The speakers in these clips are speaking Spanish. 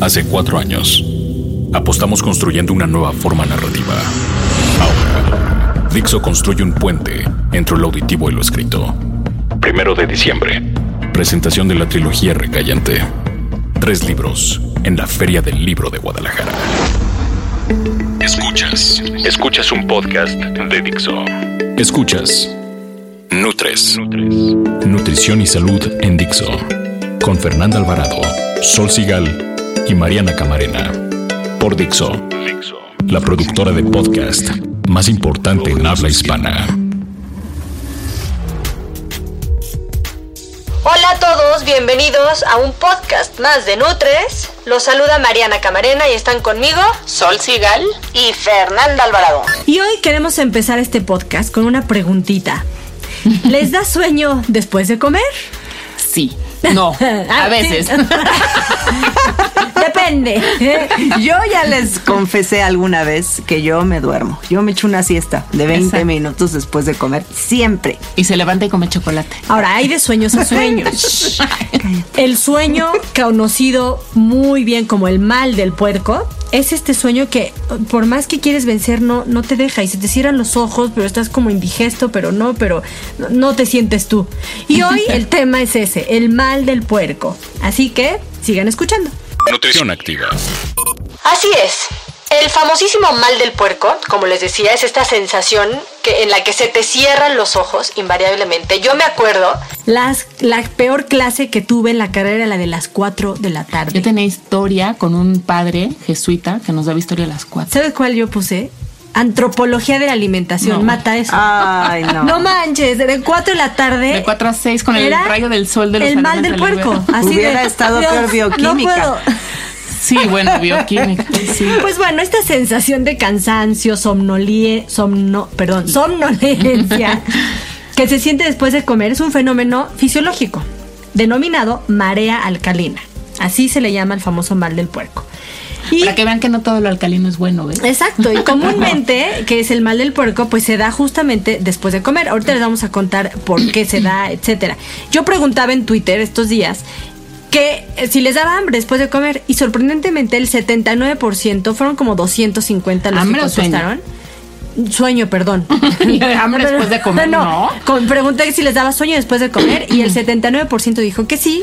Hace cuatro años, apostamos construyendo una nueva forma narrativa. Ahora, Dixo construye un puente entre lo auditivo y lo escrito. Primero de diciembre, presentación de la trilogía Recayente. Tres libros en la Feria del Libro de Guadalajara. Escuchas. Escuchas un podcast de Dixo. Escuchas. Nutres. Nutrición y salud en Dixo. Con Fernanda Alvarado, Sol Sigal y Mariana Camarena. Por Dixo. La productora de podcast más importante en habla hispana. Hola a todos, bienvenidos a un podcast más de Nutres. Los saluda Mariana Camarena y están conmigo Sol Sigal y Fernanda Alvarado. Y hoy queremos empezar este podcast con una preguntita. ¿Les da sueño después de comer? Sí. No, Ah, a veces. Depende. Yo ya les confesé alguna vez que yo me duermo. Yo me echo una siesta de 20 Exacto. minutos después de comer. Siempre. Y se levanta y come chocolate. Ahora, hay de sueños a sueños. El sueño conocido muy bien como el mal del puerco es este sueño que por más que quieres vencer no, no te deja y se te cierran los ojos, pero estás como indigesto, pero no, pero no, no te sientes tú. Y hoy el tema es ese, el mal del puerco. Así que sigan escuchando. Nutrición activa. Así es. El famosísimo mal del puerco, como les decía, es esta sensación que, en la que se te cierran los ojos invariablemente. Yo me acuerdo las, la peor clase que tuve en la carrera era la de las 4 de la tarde. Yo tenía historia con un padre jesuita que nos daba historia a las cuatro. ¿Sabes cuál yo puse? Antropología de la alimentación. No. Mata eso. Ay, no. No manches, de 4 de la tarde. De 4 a 6 con el rayo del sol de los El mal del de puerco. Así Hubiera de, estado Dios, peor bioquímica. No puedo. Sí, bueno, bioquímica. Sí. Pues bueno, esta sensación de cansancio, somnolie, somno, perdón, somnolencia que se siente después de comer es un fenómeno fisiológico denominado marea alcalina. Así se le llama el famoso mal del puerco. Y Para que vean que no todo lo alcalino es bueno, ¿ves? Exacto, y comúnmente, que es el mal del puerco, pues se da justamente después de comer. Ahorita les vamos a contar por qué se da, etcétera. Yo preguntaba en Twitter estos días que eh, si les daba hambre después de comer y sorprendentemente el 79% fueron como 250 los ¿Hambre que o sueño? contestaron. Sueño, perdón. Hambre después de comer, ¿no? Con- pregunté si les daba sueño después de comer y el 79% dijo que sí,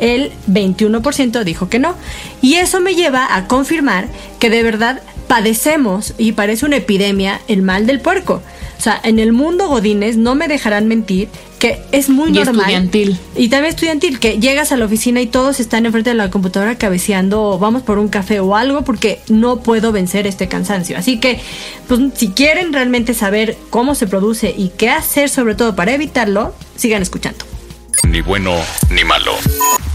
el 21% dijo que no. Y eso me lleva a confirmar que de verdad padecemos y parece una epidemia el mal del puerco. O sea, en el mundo godines no me dejarán mentir que es muy Y normal. estudiantil. Y también estudiantil, que llegas a la oficina y todos están enfrente de la computadora cabeceando o vamos por un café o algo porque no puedo vencer este cansancio. Así que, pues si quieren realmente saber cómo se produce y qué hacer sobre todo para evitarlo, sigan escuchando. Ni bueno ni malo.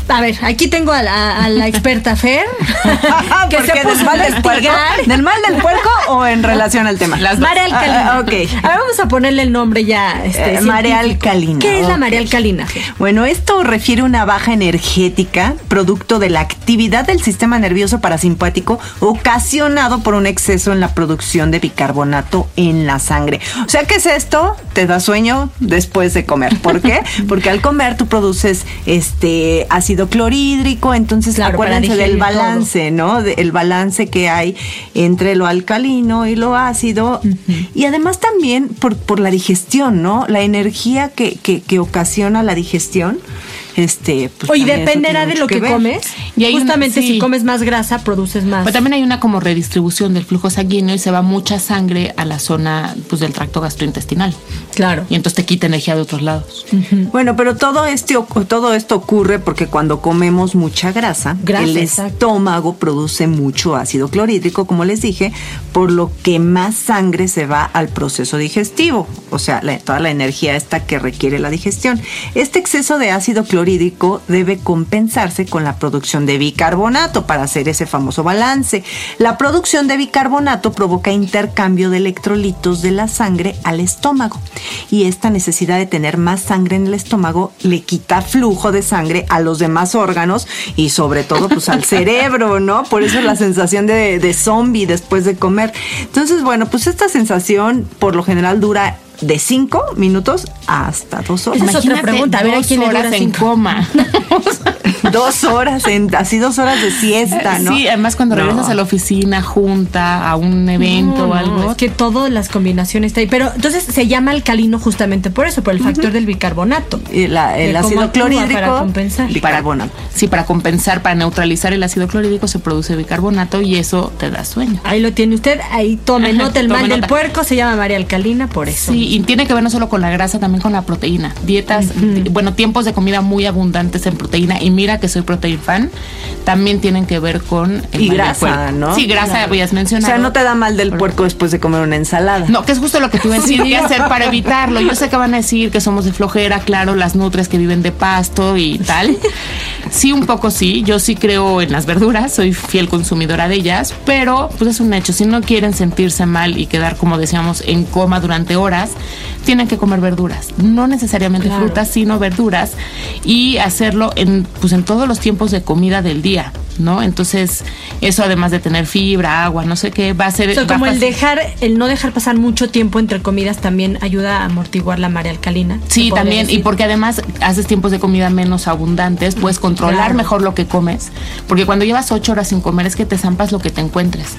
A ver, aquí tengo a la, a la experta Fer, que ¿Por se puso ¿Del mal a del puerco? ¿Del mal del puerco o en relación al tema? Las dos. Marea alcalina. Ah, ah, ok. A ver, vamos a ponerle el nombre ya. Este, Eh, científico. alcalina, ¿Qué es la ok. marea alcalina? Fer? Bueno, esto refiere a una baja energética producto de la actividad del sistema nervioso parasimpático ocasionado por un exceso en la producción de bicarbonato en la sangre. O sea, ¿qué es esto? Te da sueño después de comer. ¿Por qué? Porque al comer tú produces este ácido clorhídrico, entonces Claro, acuérdense del balance, ¿no? De- el balance que hay entre lo alcalino y lo ácido. Y además también por, por la digestión, ¿no? La energía que, que, que ocasiona la digestión. Este, pues Oye, dependerá de lo que comes. Y hay un- Justamente sí. si comes más grasa, produces más. Pero también hay una como redistribución del flujo sanguíneo y se va mucha sangre a la zona pues, del tracto gastrointestinal. Claro. Y entonces te quita energía de otros lados. Bueno, pero todo, este, todo esto ocurre porque cuando comemos mucha grasa, Grasa, el exacto. estómago produce mucho ácido clorhídrico, como les dije, por lo que más sangre se va al proceso digestivo, o sea, la- toda la energía esta que requiere la digestión. Este exceso de ácido clorhídrico debe compensarse con la producción de bicarbonato para hacer ese famoso balance. La producción de bicarbonato provoca intercambio de electrolitos de la sangre al estómago y esta necesidad de tener más sangre en el estómago le quita flujo de sangre a los demás órganos y sobre todo pues al cerebro, ¿no? Por eso la sensación de, de zombie después de comer. Entonces, bueno, pues esta sensación por lo general dura de 5 minutos hasta 2 horas. Es otra pregunta, a ver, ¿a quién horas en coma. dos horas, en, así dos horas de siesta, ¿no? Sí, además cuando No. regresas a la oficina, junta, a un evento No, o algo. no, es que todas las combinaciones está ahí. Pero entonces se llama alcalino justamente por eso, por el factor del bicarbonato. Y la- el ácido clorhídrico, Para compensar. bicarbonato. Sí, para compensar, para neutralizar el ácido clorhídrico se produce bicarbonato y eso te da sueño. Ahí lo tiene usted, ahí tome Ajá, nota, el tome mal del puerco se llama María Alcalina por eso. Sí, y tiene que ver no solo con la grasa, también con la proteína. Dietas, bueno, tiempos de comida muy abundantes en proteína. Y mira que soy protein fan, también tienen que ver con el Y mal grasa. ¿no? Sí, grasa, Claro. habías O mencionado. sea, no te da mal del puerco después de comer una ensalada. No, que es justo lo que decir, qué hacer para evitarlo. Yo sé que van a decir que somos de flojera, claro, las nutrias que viven de pasto y tal. Sí, un poco sí, yo sí creo en las verduras, soy fiel consumidora de ellas, pero pues es un hecho, si no quieren sentirse mal y quedar, como decíamos, en coma durante horas, tienen que comer verduras, no necesariamente Claro. frutas, sino verduras y hacerlo en pues en todos los tiempos de comida del día. ¿No? Entonces, eso además de tener fibra, agua, no sé qué, va a ser. O sea, como el dejar, el no dejar pasar mucho tiempo entre comidas también ayuda a amortiguar la María Alcalina. Sí, también, y porque además haces tiempos de comida menos abundantes, puedes controlar Claro. mejor lo que comes, porque cuando llevas ocho horas sin comer es que te zampas lo que te encuentres.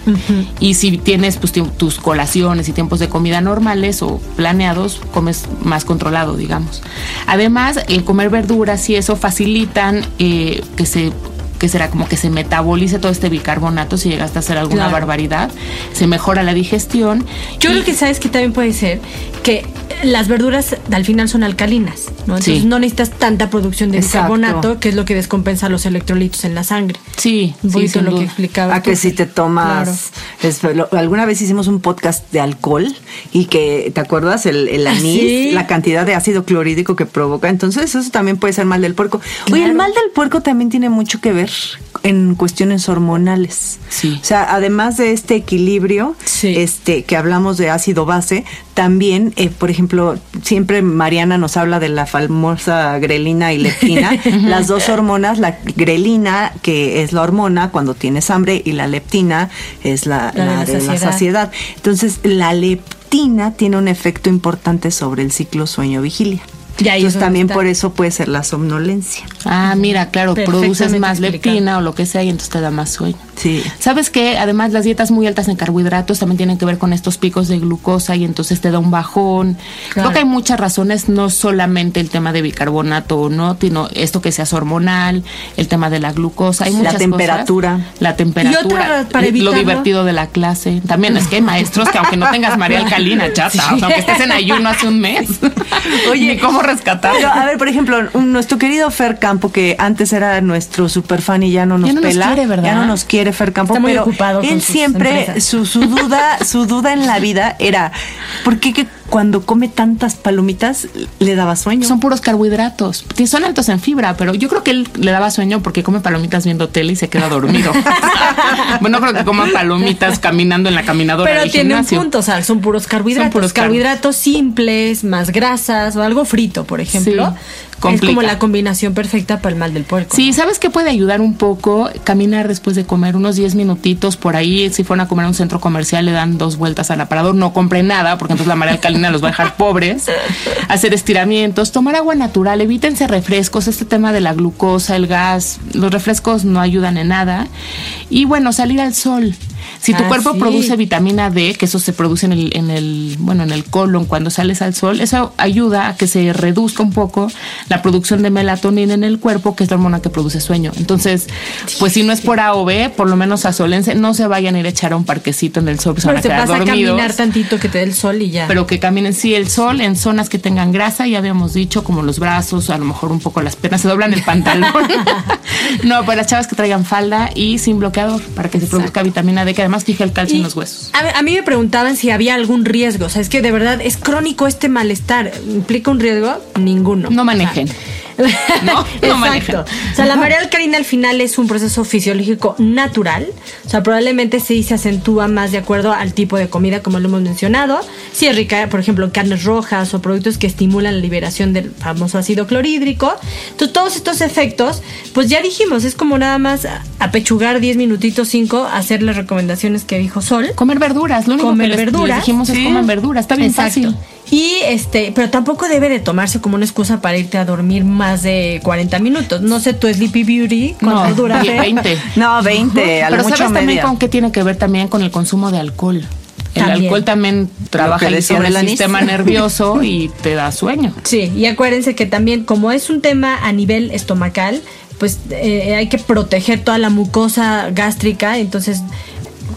Y si tienes pues, tus colaciones y tiempos de comida normales o planeados, comes más controlado, digamos. Además, el comer verduras y eso facilitan eh, que se que será como que se metabolice todo este bicarbonato si llegaste a hacer alguna Claro. barbaridad, se mejora la digestión. Yo y- creo que sabes que también puede ser que las verduras al final son alcalinas, ¿no? Entonces Sí. no necesitas tanta producción de Exacto. bicarbonato, que es lo que descompensa los electrolitos en la sangre. Sí, Un sí, poquito sin lo que explicaba. A que si te tomas. es- alguna vez hicimos un podcast de alcohol y que, ¿te acuerdas? El, el Ah, anís, sí. la cantidad de ácido clorhídrico que provoca. Entonces, eso también puede ser mal del puerco. Oye, el Claro. mal del puerco también tiene mucho que ver en cuestiones hormonales. Sí. O sea, además de este equilibrio, Sí. este, que hablamos de ácido base, también, eh, por ejemplo, siempre Mariana nos habla de la famosa grelina y leptina, las dos hormonas, la grelina, que es la hormona cuando tienes hambre, y la leptina es la, La de la saciedad. Entonces, la leptina tiene un efecto importante sobre el ciclo sueño-vigilia. Y ahí es Entonces, también está. por eso puede ser la somnolencia. Ah, mira, claro, produces más leptina o lo que sea y entonces te da más sueño. Sí. ¿Sabes qué? Además, las dietas muy altas en carbohidratos también tienen que ver con estos picos de glucosa y entonces te da un bajón. Claro. Creo que hay muchas razones, no solamente el tema de bicarbonato o no, sino esto que seas hormonal, el tema de la glucosa. Hay La muchas temperatura. cosas. La temperatura. Y otra, para lo evitarlo. divertido de la clase. También es que hay maestros que aunque no tengas María Alcalina, chata, o sea, aunque estés en ayuno hace un mes. Oye, cómo rescatar. Pero, a ver, por ejemplo, nuestro querido Fer Campo, que antes era nuestro super fan y ya no nos Ya no nos pela. quiere, ¿verdad? Ya no nos quiere Fer Campo, Está muy pero ocupado él siempre, su, su duda, su duda en la vida era, ¿por qué que cuando come tantas palomitas le daba sueño? Son puros carbohidratos. Sí, Son altos en fibra, pero yo creo que él le daba sueño porque come palomitas viendo tele y se queda dormido. bueno, creo que coma palomitas caminando en la caminadora Pero del tiene gimnasio. un punto, o sea, son puros carbohidratos. Son puros carbohidratos simples, más grasas o algo frito, por ejemplo. Complica. como la combinación perfecta para el mal del puerco. Sí, ¿sabes qué puede ayudar un poco? Caminar después de comer unos 10 minutitos por ahí. Si fueron a comer a un centro comercial, le dan dos vueltas al aparador. No compren nada, porque entonces la María Alcalina los va a dejar pobres. Hacer estiramientos, tomar agua natural, evítense refrescos. Este tema de la glucosa, el gas, los refrescos no ayudan en nada. Y bueno, salir al sol. Si tu Ah, cuerpo sí. produce vitamina D, que eso se produce en el, en el, bueno, en el colon cuando sales al sol, eso ayuda a que se reduzca un poco la producción de melatonina en el cuerpo, que es la hormona que produce sueño. Entonces, pues si no es por A o B, por lo menos asolense, no se vayan a ir a echar a un parquecito en el sol, pues se van Pero a quedar vas a dormidos. caminar tantito que te dé el sol y ya. Pero que caminen, sí, el sol en zonas que tengan grasa, ya habíamos dicho, como los brazos, a lo mejor un poco las piernas, se doblan el pantalón. no, para las chavas que traigan falda y sin bloqueador, para que se produzca vitamina D, que además fija el calcio Y en los huesos. A, a mí me preguntaban si había algún riesgo. O sea, es que de verdad es crónico este malestar. ¿Implica un riesgo? Ninguno. No manejen. No, no Exacto. manejen. O sea, la marea alcalina al final es un proceso fisiológico natural. O sea, probablemente sí se acentúa más de acuerdo al tipo de comida, como lo hemos mencionado. Si es rica, por ejemplo, en carnes rojas o productos que estimulan la liberación del famoso ácido clorhídrico. Entonces, todos estos efectos, pues ya dijimos, es como nada más apechugar 10 minutitos, 5, hacer las recomendaciones que dijo Sol. Comer verduras, lo único Comer que les, verduras. les dijimos es Sí. coman verduras, está bien Exacto. fácil. Y este, pero tampoco debe de tomarse como una excusa para irte a dormir más de 40 minutos. No sé, tu Sleepy Beauty, ¿cuánto No, dura? die- Fer? 20. No, 20, a lo Pero mucho sabes también media. con qué tiene que ver también con el consumo de alcohol. El También. alcohol también trabaja sobre el sistema nervioso y te da sueño. Sí, y acuérdense que también como es un tema a nivel estomacal, pues eh, hay que proteger toda la mucosa gástrica, entonces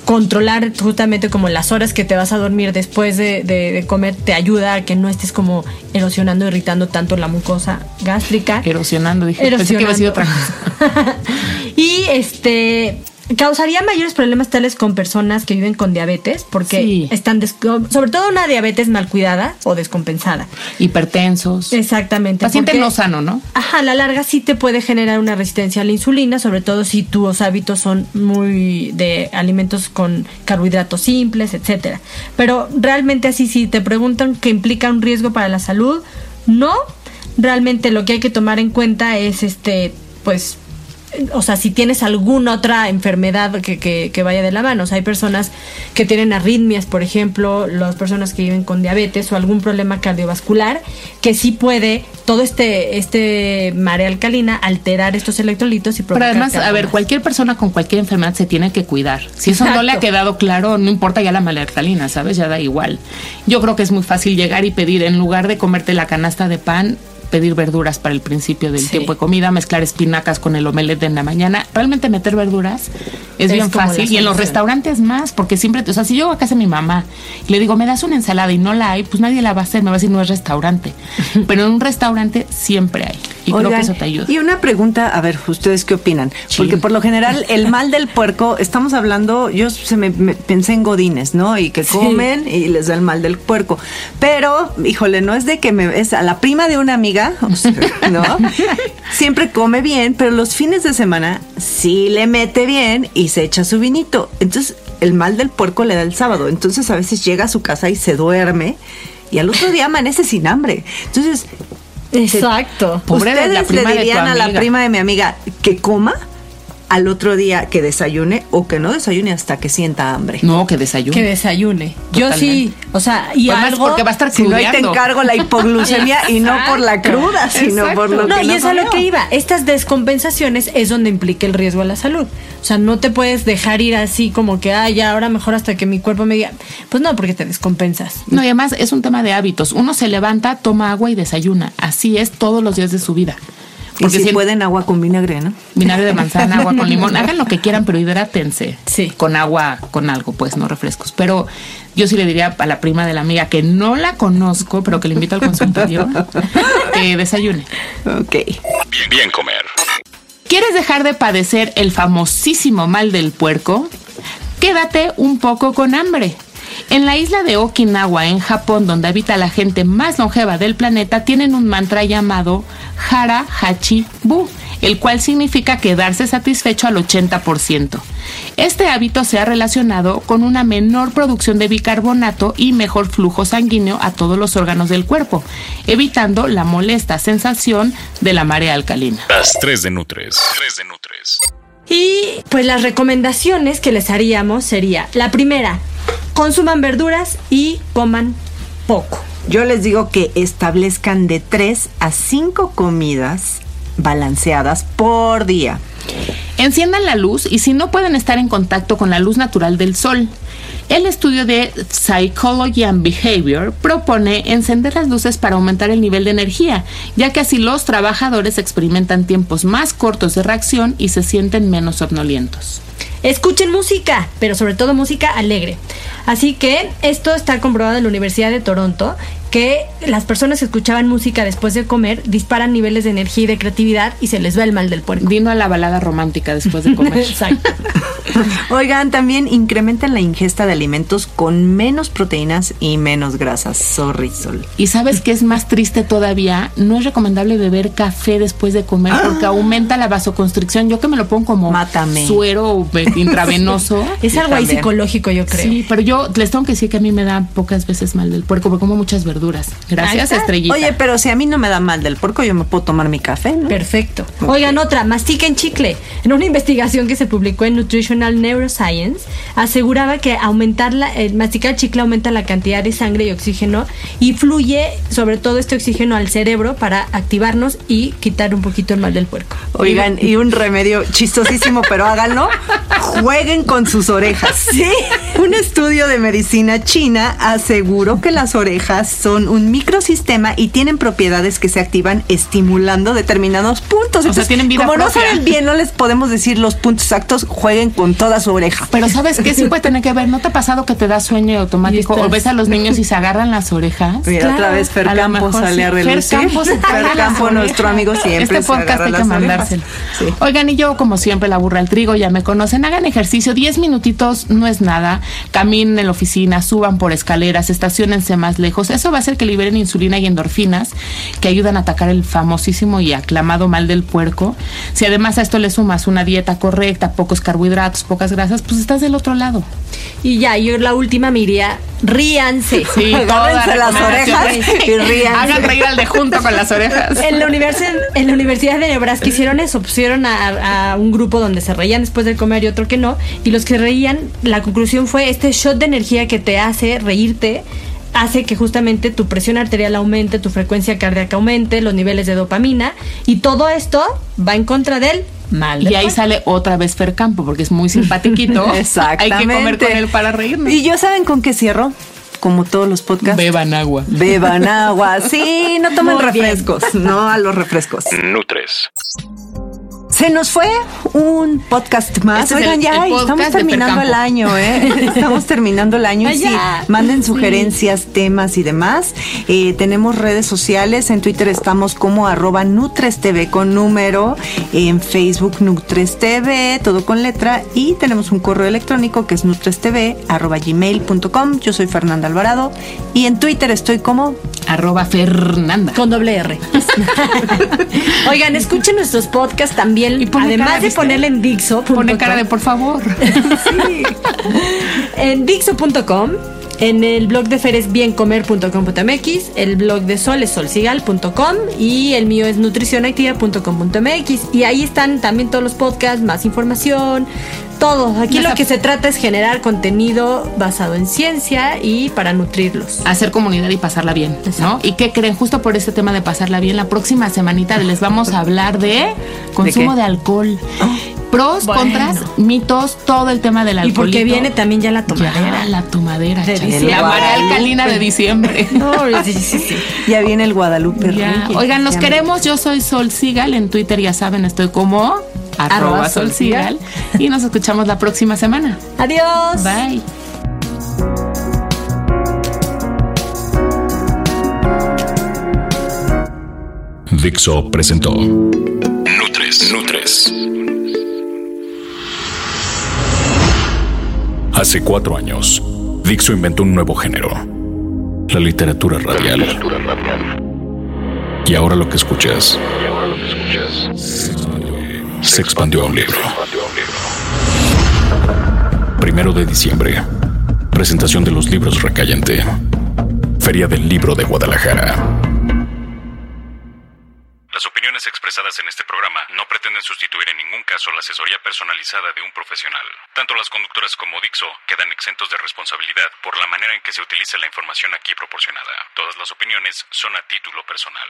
controlar justamente como las horas que te vas a dormir después de, de- de comer te ayuda a que no estés como erosionando, irritando tanto la mucosa gástrica. Erosionando, dije. Pensé que iba a otra cosa. y este causaría mayores problemas tales con personas que viven con diabetes porque Sí. están sobre todo una diabetes mal cuidada o descompensada. Hipertensos. Exactamente. Paciente porque- no sano, ¿no? Ajá, a la larga sí te puede generar una resistencia a la insulina, sobre todo si tus hábitos son muy de alimentos con carbohidratos simples, etcétera. Pero realmente así si te preguntan que implica un riesgo para la salud, no. Realmente lo que hay que tomar en cuenta es este, pues o sea, si tienes alguna otra enfermedad que, que, que vaya de la mano. O sea, hay personas que tienen arritmias, por ejemplo, las personas que viven con diabetes o algún problema cardiovascular, que sí puede todo este, este marea alcalina alterar estos electrolitos y Pero provocar además, a ver, cualquier persona con cualquier enfermedad se tiene que cuidar. Si eso no le ha quedado claro, no importa ya la malalcalina, ¿sabes? Ya da igual. Yo creo que es muy fácil llegar y pedir, en lugar de comerte la canasta de pan, pedir verduras para el principio del Sí. tiempo de comida, mezclar espinacas con el omelette en la mañana. Realmente meter verduras es, Es bien fácil. Y en los restaurantes más, porque siempre, o sea, si yo voy a casa de mi mamá y le digo, me das una ensalada y no la hay, pues nadie la va a hacer, me va a decir, no es restaurante. Pero en un restaurante siempre hay. Y creo que eso te ayuda. Y una pregunta, a ver, ¿ustedes qué opinan? Sí. Porque por lo general el mal del puerco, estamos hablando, yo se me, me pensé en godines, ¿no? Y que comen y les da el mal del puerco. Pero, híjole, no es de que me es a la prima de una amiga, o sea, ¿no? Siempre come bien, pero los fines de semana sí le mete bien y se echa su vinito. Entonces, el mal del puerco le da el sábado. Entonces, a veces llega a su casa y se duerme y al otro día amanece sin hambre. Entonces, Exacto. Pobre de la ¿Ustedes prima le de tu dirían a la prima de mi amiga que coma al otro día que desayune o que no desayune hasta que sienta hambre? No, que desayuno. Que desayune. Yo sí, o sea, y Pues más algo... porque va a estar Si no, ahí te encargo la hipoglucemia y no por la cruda, sino por lo exacto. No, que y es a lo que iba. Estas descompensaciones es donde implica el riesgo a la salud. O sea, no te puedes dejar ir así como que, ah, ya, ahora mejor hasta que mi cuerpo me diga. Pues no, porque te descompensas. No, y además es un tema de hábitos. Uno se levanta, toma agua y desayuna. Así es todos los días de su vida. Y si, pueden agua con vinagre, ¿no? Vinagre de manzana, agua con limón, hagan lo que quieran, pero hidrátense. Sí. Con agua, con algo, pues, no refrescos. Pero yo sí le diría a la prima de la amiga que no la conozco, pero que le invito al consultorio, que desayune. Ok. Bien, bien comer. ¿Quieres dejar de padecer el famosísimo mal del puerco? Quédate un poco con hambre. En la isla de Okinawa, en Japón, donde habita la gente más longeva del planeta, tienen un mantra llamado Hara Hachi Bu, el cual significa quedarse satisfecho al 80%. Este hábito se ha relacionado con una menor producción de bicarbonato y mejor flujo sanguíneo a todos los órganos del cuerpo, evitando la molesta sensación de la marea alcalina. Las 3 de Nutres. 3 de Nutres. Y pues las recomendaciones que les haríamos sería, la primera, consuman verduras y coman poco. Yo les digo que establezcan de 3 a 5 comidas balanceadas por día. Enciendan la luz y si no pueden estar en contacto con la luz natural del sol. El estudio de Psychology and Behavior propone encender las luces para aumentar el nivel de energía, ya que así los trabajadores experimentan tiempos más cortos de reacción y se sienten menos somnolientos. Escuchen música, pero sobre todo música alegre. Así que esto está comprobado en la Universidad de Toronto que las personas que escuchaban música después de comer disparan niveles de energía y de creatividad y se les va el mal del puerco. Vino a la balada romántica después de comer. Exacto. Oigan, también incrementan la ingesta de alimentos con menos proteínas y menos grasas. Sorry, Sol. Y sabes que es más triste todavía, no es recomendable beber café después de comer porque aumenta la vasoconstricción. Yo que me lo pongo como Mátame. suero intravenoso. Es algo ahí psicológico, yo creo. Sí, pero yo les tengo que decir que a mí me da pocas veces mal del puerco porque como muchas verduras. Ahí Gracias, estrellita. Oye, pero si a mí no me da mal del porco, yo me puedo tomar mi café, ¿no? Perfecto. Oigan, otra, mastiquen chicle. En una investigación que se publicó en Nutritional Neuroscience, aseguraba que aumentar la, el masticar chicle aumenta la cantidad de sangre y oxígeno y fluye sobre todo este oxígeno al cerebro para activarnos y quitar un poquito el mal del puerco. Oigan, y un remedio chistosísimo, pero háganlo. Jueguen con sus orejas. Sí. Un estudio de medicina china aseguró que las orejas son un microsistema y tienen propiedades que se activan estimulando determinados puntos. O sea, tienen vida como no saben bien, no les podemos decir los puntos exactos, jueguen con toda su oreja. Pero sabes que sí puede tener que ver. ¿No te ha pasado que te da sueño automático o ves a los niños y se agarran las orejas? Mira, Claro, otra vez Fer A Campo mejor sale sí. a Fer relucir. Campo se agarra las Campo, nuestro amigo, siempre Este se podcast agarra hay que mandárselo. Sí. Oigan, y yo, como siempre, la burra al trigo, ya me conocen. Hagan ejercicio, 10 minutitos no es nada. Caminen en la oficina, suban por escaleras, estacionense más lejos. Eso va a hacer que liberen insulina y endorfinas que ayudan a atacar el famosísimo y aclamado mal del puerco. Si además a esto le sumas una dieta correcta, pocos carbohidratos, pocas grasas, pues estás del otro lado. Y ya, yo la última me iría, ríanse. Sí, Agárrense las orejas y ríanse. Hagan reír al de junto con las orejas. En la, universidad, en la Universidad de Nebraska hicieron eso, pusieron a, a un grupo donde se reían después de comer y otro que no, y los que reían, la conclusión fue este shot de energía que te hace reírte hace que justamente tu presión arterial aumente, tu frecuencia cardíaca aumente, los niveles de dopamina, y todo esto va en contra del mal. Y ahí cuerpo. sale otra vez Fer Campo, porque es muy simpatiquito. Exactamente. Hay que comer con él para reírnos. ¿Y yo saben con qué cierro? Como todos los podcasts. Beban agua. Beban agua. Sí, no tomen Muy bien. refrescos. No a los refrescos. Nutres. Se nos fue un podcast más. Este es Oigan, el- ya el podcast estamos terminando el año, ¿eh? Estamos terminando el año. Y sí, manden sugerencias, temas y demás. Eh, tenemos redes sociales. En Twitter estamos como arroba NutresTV con número. En Facebook NutresTV, todo con letra. Y tenemos un correo electrónico que es nutrestv arroba gmail.com. Yo soy Fernanda Alvarado. Y en Twitter estoy como Arroba Fernanda. Con doble R. Oigan, escuchen nuestros podcasts también. Y pone Además de ¿viste? ponerle en Dixo. Pone cara de por favor. en Dixo.com. En el blog de Fer es biencomer.com.mx, el blog de Sol es solsigal.com y el mío es nutricionactiva.com.mx y ahí están también todos los podcasts, más información, todo. Aquí lo que se trata es generar contenido basado en ciencia y para nutrirlos. Hacer comunidad y pasarla bien, ¿no? ¿Y qué creen? Justo por este tema de pasarla bien, la próxima semanita les vamos a hablar de consumo de, alcohol. Pros, Bueno. contras, mitos, todo el tema del Y alcohol. porque viene también ya la tomadera. la tomadera. De chale. diciembre. La marea alcalina de diciembre. No, sí, sí, sí. ya viene el Guadalupe Ya. Oigan, nos Ya. queremos. Yo soy Sol Sigal. En Twitter ya saben, estoy como arroba Sol Sigal. Y nos escuchamos la próxima semana. Adiós. Bye. Dixo presentó Nutres. Nutres. Hace cuatro años, Dixo inventó un nuevo género, la literatura radial. Y ahora lo que escuchas se expandió a un libro. Primero de diciembre, presentación de los libros Recayente, Feria del Libro de Guadalajara. Las opiniones expresadas en este programa no pretenden sustituir en ningún caso la asesoría personalizada de un profesional. Tanto las conductoras como Dixo quedan exentos de responsabilidad por la manera en que se utiliza la información aquí proporcionada. Todas las opiniones son a título personal.